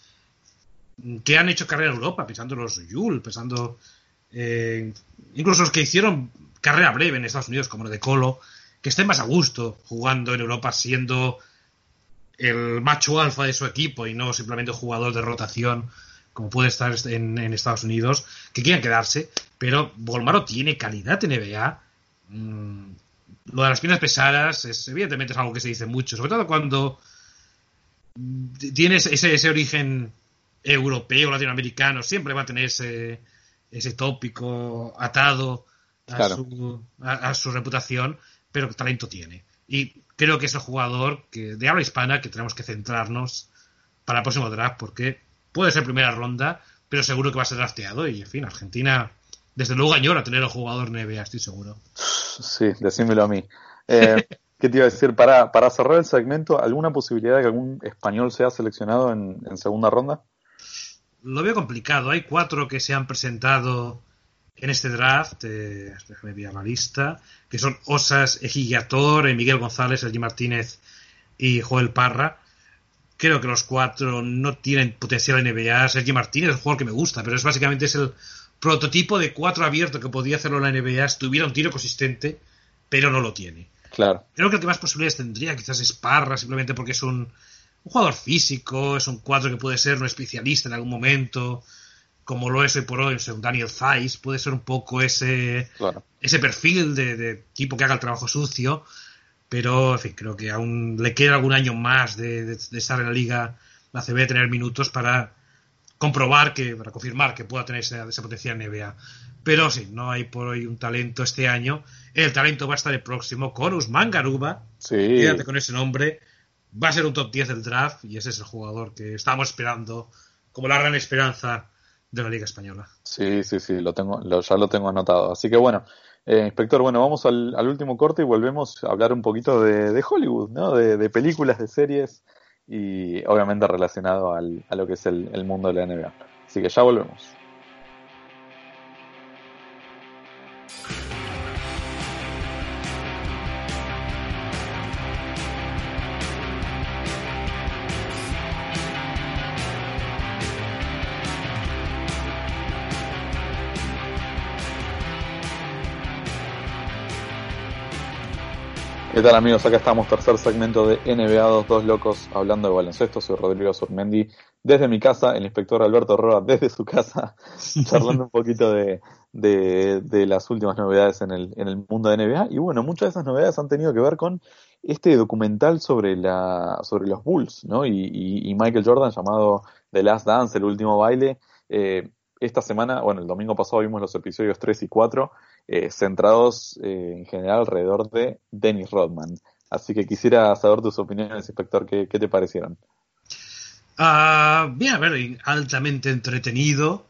que han hecho carrera en Europa, pensando en los Yul, pensando eh, incluso los que hicieron carrera breve en Estados Unidos, como lo de Colo, que estén más a gusto jugando en Europa siendo el macho alfa de su equipo y no simplemente jugador de rotación como puede estar en, en Estados Unidos, que quieran quedarse, pero Volmaro tiene calidad en NBA Mm, lo de las piernas pesadas es evidentemente es algo que se dice mucho, sobre todo cuando tiene ese, ese origen europeo, latinoamericano, siempre va a tener ese, ese tópico atado a, su, a, su reputación, pero talento tiene. Y creo que es el jugador que, de habla hispana que tenemos que centrarnos para el próximo draft, porque puede ser primera ronda, pero seguro que va a ser drafteado. Y en fin, Argentina, desde luego, añora tener un jugador NBA, estoy seguro. Sí, decímelo a mí. Eh, [LAUGHS] ¿Qué te iba a decir? Para, para cerrar el segmento, ¿alguna posibilidad de que algún español sea seleccionado en, en segunda ronda? Lo veo complicado. Hay cuatro que se han presentado en este draft, eh, déjame ver la lista, que son Osas Ejigator, Miguel González, Sergi Martínez y Joel Parra. Creo que los cuatro no tienen potencial en NBA. Sergi Martínez es un jugador que me gusta, pero es básicamente es el prototipo de cuatro abierto que podía hacerlo la NBA si tuviera un tiro consistente, pero no lo tiene. Claro. Creo que el que más posibilidades tendría quizás es Parra, simplemente porque es un, un jugador físico, es un cuatro que puede ser un especialista en algún momento, como lo es hoy por hoy, un Daniel Zeiss, puede ser un poco ese, ese perfil de, tipo que haga el trabajo sucio, pero en fin, creo que aún le queda algún año más de, estar en la liga, la CB, tener minutos para comprobar que, para confirmar que pueda tener esa, esa potencial NBA. Pero sí, no hay por hoy un talento este año. El talento va a estar el próximo con Usman Garuba. Sí. Quédate con ese nombre. Va a ser un top 10 del draft y ese es el jugador que estamos esperando como la gran esperanza de la Liga Española. Sí, sí, sí, lo tengo, ya lo tengo anotado. Así que bueno, eh, inspector, bueno, vamos al, último corte y volvemos a hablar un poquito de, Hollywood, ¿no? De, películas, de series y obviamente relacionado al, a lo que es el, el mundo de la NBA. Así que ya volvemos. ¿Qué tal amigos? Acá estamos, tercer segmento de NBA 2, dos locos hablando de baloncesto. Soy Rodrigo Surmendi desde mi casa, el inspector Alberto Roa desde su casa, [LAUGHS] charlando un poquito de, de, las últimas novedades en el, en el mundo de NBA. Y bueno, muchas de esas novedades han tenido que ver con este documental sobre, la, sobre los Bulls, ¿no? Y, y, Michael Jordan llamado The Last Dance, el último baile. Eh, esta semana, bueno, el domingo pasado vimos los episodios 3 y 4 eh, centrados eh, en general alrededor de Dennis Rodman. Así que quisiera saber tus opiniones, inspector, ¿qué, te parecieron? Uh, bien, a ver, altamente entretenido.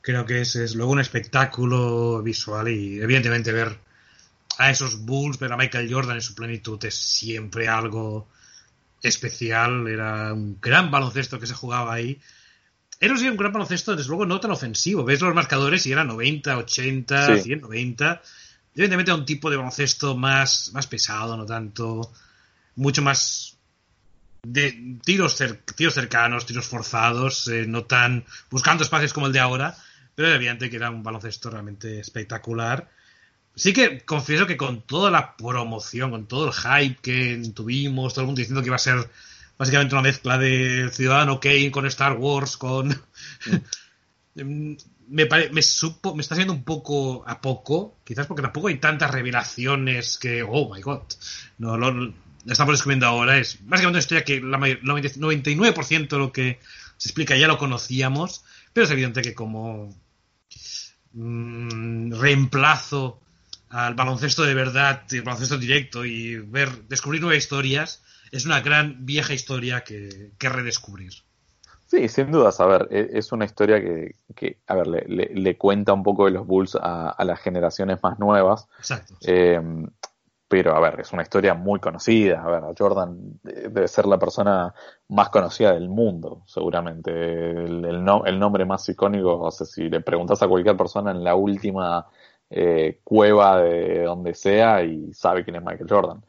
Creo que es, es luego un espectáculo visual y evidentemente ver a esos Bulls, ver a Michael Jordan en su plenitud es siempre algo especial. Era un gran baloncesto que se jugaba ahí era un gran baloncesto, desde luego no tan ofensivo. Ves los marcadores y era 90, 80, 190. Evidentemente era un tipo de baloncesto más, más pesado, no tanto. Mucho más de tiros, tiros cercanos, tiros forzados, eh, no tan buscando espacios como el de ahora, pero evidente que era un baloncesto realmente espectacular. Sí que confieso que con toda la promoción, con todo el hype que tuvimos, todo el mundo diciendo que iba a ser básicamente una mezcla de Ciudadano Kane con Star Wars, con... [LAUGHS] me, me, supo, me está siendo un poco a poco, quizás porque tampoco hay tantas revelaciones que, oh my god, no, lo, estamos descubriendo ahora. Es básicamente una historia que la 99% de lo que se explica ya lo conocíamos, pero es evidente que como mm, reemplazo al baloncesto de verdad, el baloncesto directo y ver, descubrir nuevas historias, es una gran vieja historia que, redescubrir. Sí, sin dudas. A ver, e, es una historia que, que a ver, le, le, cuenta un poco de los Bulls a, las generaciones más nuevas. Exacto. Eh, pero, a ver, es una historia muy conocida. A ver, Jordan debe ser la persona más conocida del mundo, seguramente. El, el, el nombre más icónico, o sea, si le preguntas a cualquier persona en la última eh, cueva de donde sea y sabe quién es Michael Jordan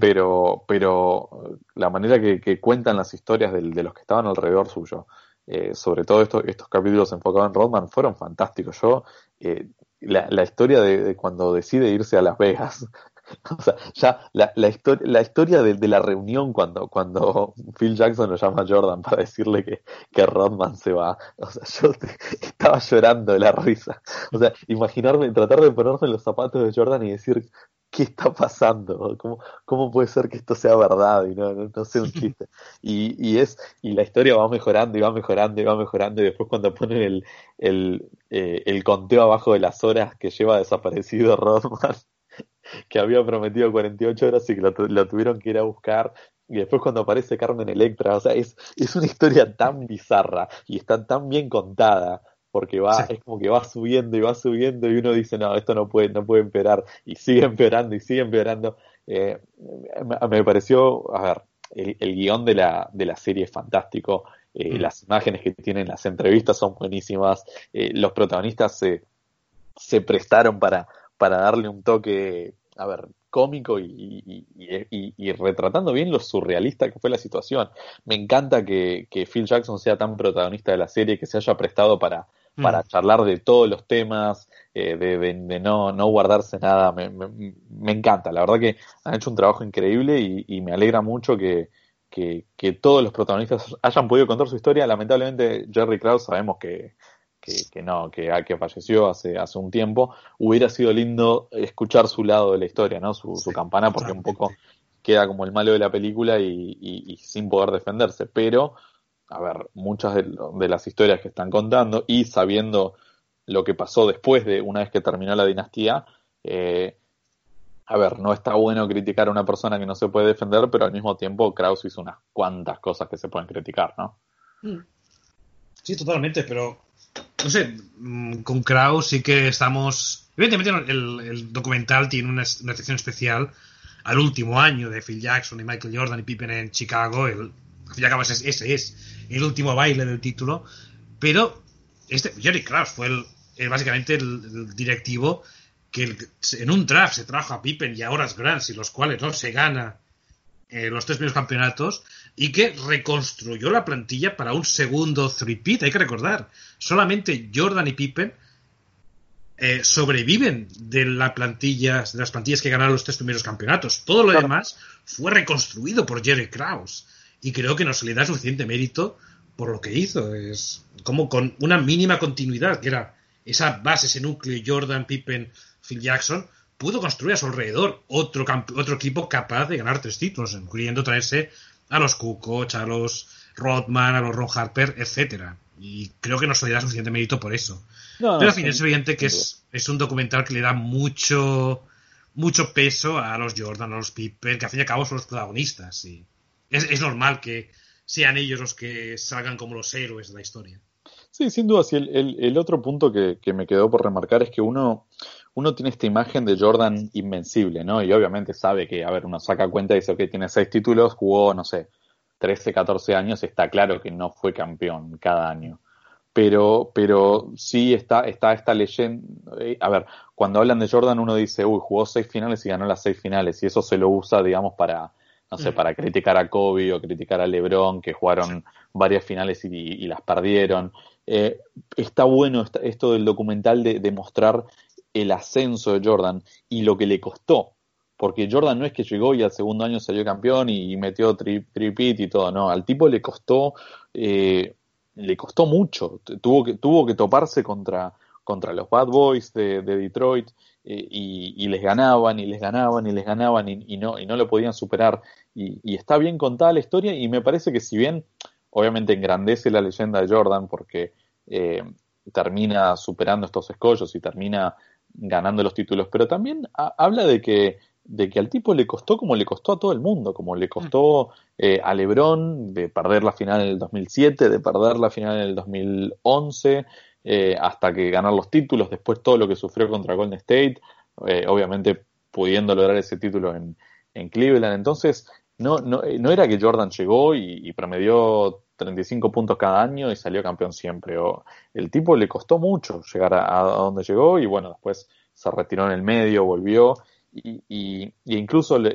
pero, pero la manera que, cuentan las historias de, los que estaban alrededor suyo, eh, sobre todo estos, estos capítulos enfocados en Rodman, fueron fantásticos. Yo, eh, la, la, historia de, cuando decide irse a Las Vegas, [LAUGHS] o sea, ya la, la, la historia de, la reunión cuando, cuando Phil Jackson lo llama a Jordan para decirle que, que Rodman se va, o sea, yo estaba llorando de la risa. O sea, imaginarme, tratar de ponerme los zapatos de Jordan y decir, ¿qué está pasando? ¿Cómo, ¿Cómo puede ser que esto sea verdad y no, no, sea un chiste? Y, y, es, y la historia va mejorando y va mejorando y va mejorando y después cuando ponen el, el, eh, el conteo abajo de las horas que lleva desaparecido [LAUGHS] Rodman, que había prometido 48 horas y que lo, lo tuvieron que ir a buscar, y después cuando aparece Carmen Electra, o sea, es, es una historia tan bizarra y está tan bien contada porque va, es como que va subiendo y va subiendo y uno dice, no, esto no puede, no puede empeorar, y sigue [LAUGHS] empeorando y sigue empeorando. Eh, me, pareció, a ver, el, el, guion de la, de la serie es fantástico, eh, mm. las imágenes que tienen, las entrevistas son buenísimas, eh, los protagonistas se, se prestaron para, para darle un toque, a ver, cómico y, y, retratando bien lo surrealista que fue la situación. Me encanta que, que, Phil Jackson sea tan protagonista de la serie, que se haya prestado para, para mm. charlar de todos los temas, eh, de, no, no guardarse nada. Me, me, encanta, la verdad que han hecho un trabajo increíble y, me alegra mucho que, que, todos los protagonistas hayan podido contar su historia. Lamentablemente, Jerry Krause sabemos que, que, no, que, que falleció hace, hace un tiempo. Hubiera sido lindo escuchar su lado de la historia, ¿no? Su, su campana, porque un poco queda como el malo de la película y, y sin poder defenderse. Pero a ver, muchas de, las historias que están contando y sabiendo lo que pasó después de una vez que terminó la dinastía, eh, a ver, no está bueno criticar a una persona que no se puede defender, pero al mismo tiempo Kraus hizo unas cuantas cosas que se pueden criticar, ¿no? Mm. Sí, totalmente, pero no sé, mm, con Kraus sí que estamos. Evidentemente, el, documental tiene una, una, sección especial al último año de Phil Jackson y Michael Jordan y Pippen en Chicago. El, al fin y al cabo, ese, ese es el último baile del título, pero este Jerry Krause fue el, básicamente el, directivo que en un draft se trajo a Pippen y a Horace Grant, y los cuales no se gana eh, los tres primeros campeonatos, y que reconstruyó la plantilla para un segundo three-peat. Hay que recordar, solamente Jordan y Pippen eh, sobreviven de la plantilla, de las plantillas que ganaron los tres primeros campeonatos. Todo lo demás fue reconstruido por Jerry Krause y creo que no se le da suficiente mérito por lo que hizo. Es como con una mínima continuidad, que era esa base, ese núcleo, Jordan, Pippen, Phil Jackson, pudo construir a su alrededor otro, otro equipo capaz de ganar tres títulos, incluyendo traerse a los Kukoc, a los Rodman, a los Ron Harper, etcétera. Y creo que no se le da suficiente mérito por eso. Pero al final es evidente que es, es, un documental que le da mucho mucho peso a los Jordan, a los Pippen, que al fin y al cabo son los protagonistas. Y, es, normal que sean ellos los que salgan como los héroes de la historia. Sí, sin duda. Sí, el, el, otro punto que, me quedó por remarcar es que uno, uno tiene esta imagen de Jordan invencible, ¿no? Y obviamente sabe que, a ver, uno saca cuenta y dice, ok, tiene seis títulos, jugó, no sé, 13, 14 años, está claro que no fue campeón cada año. Pero, pero sí está, está esta leyenda. Eh, a ver, cuando hablan de Jordan, uno dice, uy, jugó seis finales y ganó las seis finales, y eso se lo usa, digamos, para, no sé, para criticar a Kobe o criticar a LeBron, que jugaron varias finales y, las perdieron. Eh, está bueno esto del documental de, mostrar el ascenso de Jordan y lo que le costó. Porque Jordan no es que llegó y al segundo año salió campeón y, metió tripit y todo, no, al tipo le costó, eh, le costó mucho, tuvo que, tuvo que toparse contra, contra los Bad Boys de, de Detroit, eh, y, les ganaban y les ganaban y les ganaban y, no, y no lo podían superar. Y, está bien contada la historia y me parece que si bien obviamente engrandece la leyenda de Jordan porque eh, termina superando estos escollos y termina ganando los títulos, pero también habla de que de que al tipo le costó como le costó a todo el mundo, como le costó eh, a LeBron de perder la final en el 2007, de perder la final en el 2011, eh, hasta que ganar los títulos, después todo lo que sufrió contra Golden State, eh, obviamente pudiendo lograr ese título en, en Cleveland. Entonces, no, no, eh, no, era que Jordan llegó y, promedió 35 puntos cada año y salió campeón siempre. O, el tipo le costó mucho llegar a, donde llegó y bueno, después se retiró en el medio, volvió. Y, y, incluso el,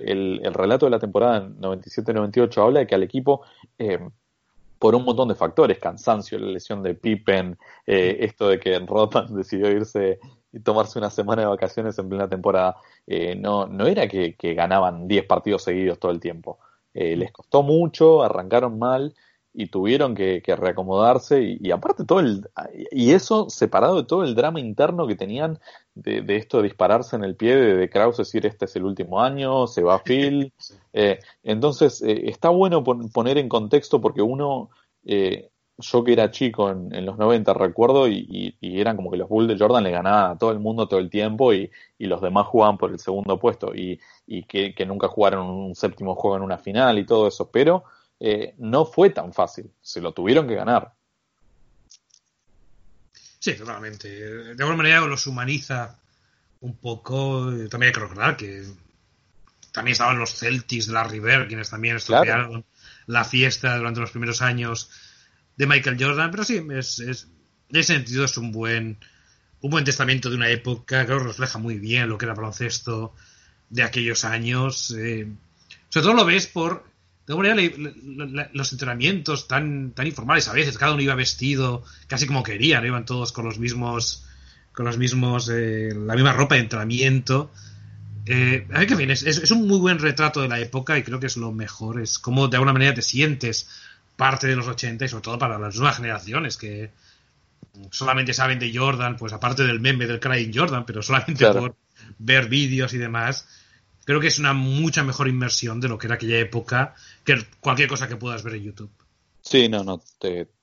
el, relato de la temporada 97-98 habla de que al equipo eh, por un montón de factores, cansancio, la lesión de Pippen, eh, esto de que Rodman [LAUGHS] decidió irse y tomarse una semana de vacaciones en plena temporada, eh, no, no era que, ganaban 10 partidos seguidos todo el tiempo. Eh, les costó mucho, arrancaron mal y tuvieron que, reacomodarse y, aparte todo el y eso separado de todo el drama interno que tenían de, esto de dispararse en el pie de, de Kraus decir este es el último año se va [LAUGHS] Phil eh, entonces eh, está bueno poner en contexto porque uno eh, yo que era chico en, los 90 recuerdo y, eran como que los Bulls de Jordan le ganaban a todo el mundo todo el tiempo y, los demás jugaban por el segundo puesto y, que, que nunca jugaron un séptimo juego en una final y todo eso pero eh, no fue tan fácil, se lo tuvieron que ganar. Sí, totalmente. De alguna manera los humaniza un poco. También hay que recordar que también estaban los Celtics de la River, quienes también estropearon la fiesta durante los primeros años de Michael Jordan. Pero sí, es, es, en ese sentido es un buen, un buen testamento de una época. Creo que refleja muy bien lo que era el baloncesto de aquellos años. Eh, sobre todo lo ves por de alguna manera los entrenamientos tan, tan informales a veces, cada uno iba vestido casi como querían, iban todos con los mismos, con los mismos, eh, la misma ropa de entrenamiento. Eh, a ver qué bien, es, es, un muy buen retrato de la época y creo que es lo mejor, es como de alguna manera te sientes parte de los 80 y sobre todo para las nuevas generaciones que solamente saben de Jordan, pues aparte del meme del Crying Jordan, pero solamente por ver vídeos y demás, creo que es una mucha mejor inmersión de lo que era aquella época que cualquier cosa que puedas ver en YouTube. Sí, no, no,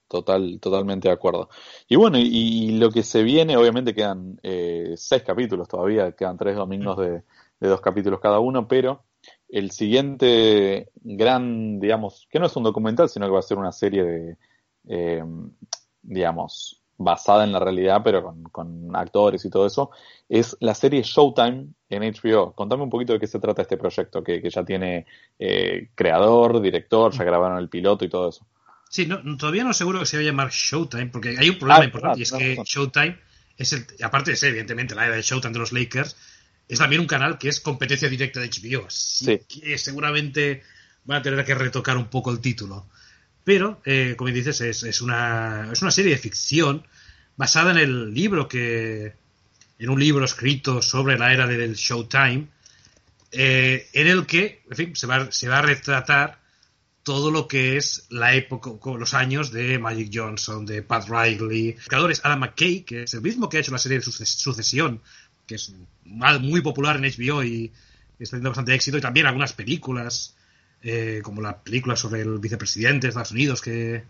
total, totalmente de acuerdo. Y bueno, y, lo que se viene, obviamente quedan eh, seis capítulos todavía, quedan tres domingos de, dos capítulos cada uno, pero el siguiente gran, digamos, que no es un documental, sino que va a ser una serie de, eh, digamos, basada en la realidad, pero con, actores y todo eso, es la serie Showtime en HBO. Contame un poquito de qué se trata este proyecto, que, ya tiene eh, creador, director, ya grabaron el piloto y todo eso. Sí, no, todavía no seguro que se va a llamar Showtime, porque hay un problema ah, importante, y es que Showtime es el, aparte de ser, evidentemente, la era de Showtime de los Lakers, es también un canal que es competencia directa de HBO. Así que seguramente van a tener que retocar un poco el título. Pero, eh, como dices, es, es, una, es una serie de ficción basada en el libro que. en un libro escrito sobre la era del Showtime, eh, en el que, en fin, se va, se va a retratar todo lo que es la época, los años de Magic Johnson, de Pat Riley. El creador es Adam McKay, que es el mismo que ha hecho la serie de Sucesión, que es muy popular en HBO y está teniendo bastante éxito, y también algunas películas eh, como la película sobre el vicepresidente de Estados Unidos, que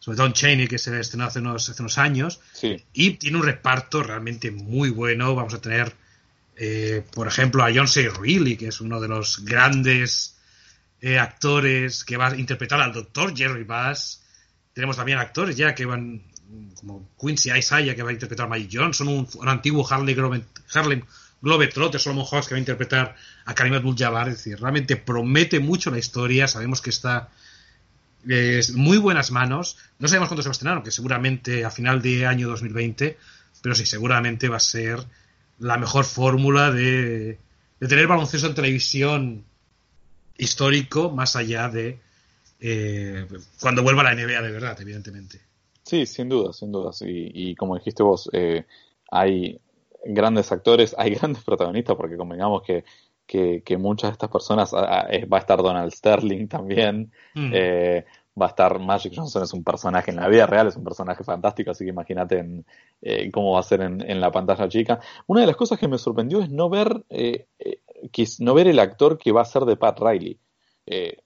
sobre Don Cheney, que se estrenó hace unos, hace unos años, y tiene un reparto realmente muy bueno. Vamos a tener, eh, por ejemplo, a John C. Reilly, que es uno de los grandes eh, actores que va a interpretar al doctor Jerry Bass. Tenemos también actores ya que van, como Quincy Isaiah, que va a interpretar a Mike Johnson, un, un antiguo Harley, Harlem Globetrotter, Solomon Hawks, que va a interpretar a Karim Abdul-Jabbar. Es decir, realmente promete mucho la historia. Sabemos que está en muy buenas manos. No sabemos cuándo se va a estrenar, aunque seguramente a final de año 2020. Pero sí, seguramente va a ser la mejor fórmula de, de tener baloncesto en televisión histórico, más allá de eh, cuando vuelva la NBA de verdad, evidentemente. Sí, sin duda, sin duda. Y, como dijiste vos, eh, hay grandes actores, hay grandes [LAUGHS] protagonistas, porque convengamos que, que, muchas de estas personas, va a estar Donald Sterling también, mm. eh, va a estar Magic Johnson, es un personaje en la vida real, es un personaje fantástico, así que imagínate en, eh, cómo va a ser en, la pantalla chica. Una de las cosas que me sorprendió es no ver, eh, no ver el actor que va a ser de Pat Riley.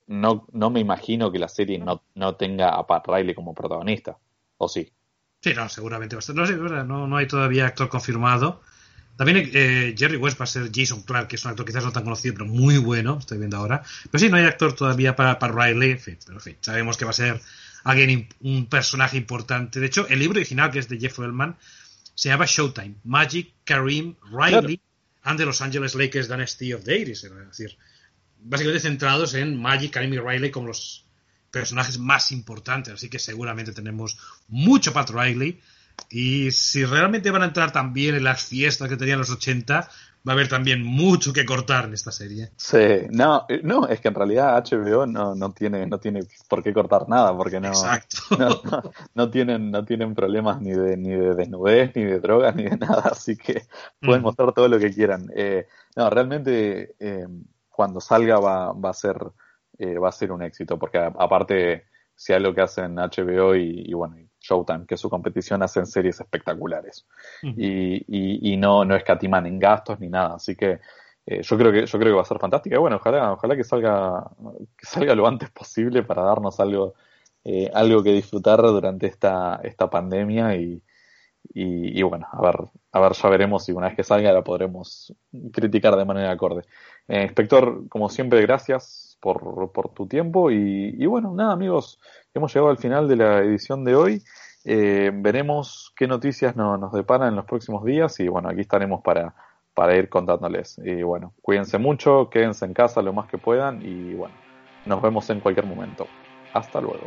no, no me imagino que la serie no, no tenga a Pat Riley como protagonista, ¿o sí? Sí, no, seguramente va a estar. No, no, no hay todavía actor confirmado. También eh, Jerry West va a ser Jason Clark, que es un actor quizás no tan conocido, pero muy bueno, estoy viendo ahora. Pero sí, no hay actor todavía para, para Riley, pero en fin, sabemos que va a ser alguien, un personaje importante. De hecho, el libro original, que es de Jeff Wellman, se llama Showtime, Magic, Kareem, Riley and the Los Angeles Lakers Dynasty of the Es decir, básicamente centrados en Magic, Kareem y Riley como los personajes más importantes, así que seguramente tenemos mucho Pat Riley. Y si realmente van a entrar también en las fiestas que tenían los 80, va a haber también mucho que cortar en esta serie. Sí, no, no es que en realidad HBO no, no tiene no tiene por qué cortar nada porque [LAUGHS] no no, tienen no tienen problemas ni de ni de desnudez ni de drogas ni de nada, así que pueden mm. mostrar todo lo que quieran. Eh, no, realmente eh, cuando salga va, va a ser eh, va a ser un éxito, porque aparte si algo que hacen HBO y, bueno, Showtime, que su competición hacen series espectaculares. y, y, no, no escatiman en gastos ni nada. Así que eh, yo creo que yo creo que va a ser fantástica. Y bueno, ojalá, ojalá que salga, que salga lo antes posible para darnos algo, eh, algo que disfrutar durante esta, esta pandemia y, y, bueno, a ver, a ver, ya veremos si una vez que salga la podremos criticar de manera acorde. Eh, inspector, como siempre, gracias por, por tu tiempo y, y, bueno, nada amigos, hemos llegado al final de la edición de hoy. Eh, veremos qué noticias nos deparan en los próximos días y bueno, aquí estaremos para, para ir contándoles. Y bueno, cuídense mucho, quédense en casa lo más que puedan y bueno, nos vemos en cualquier momento. Hasta luego.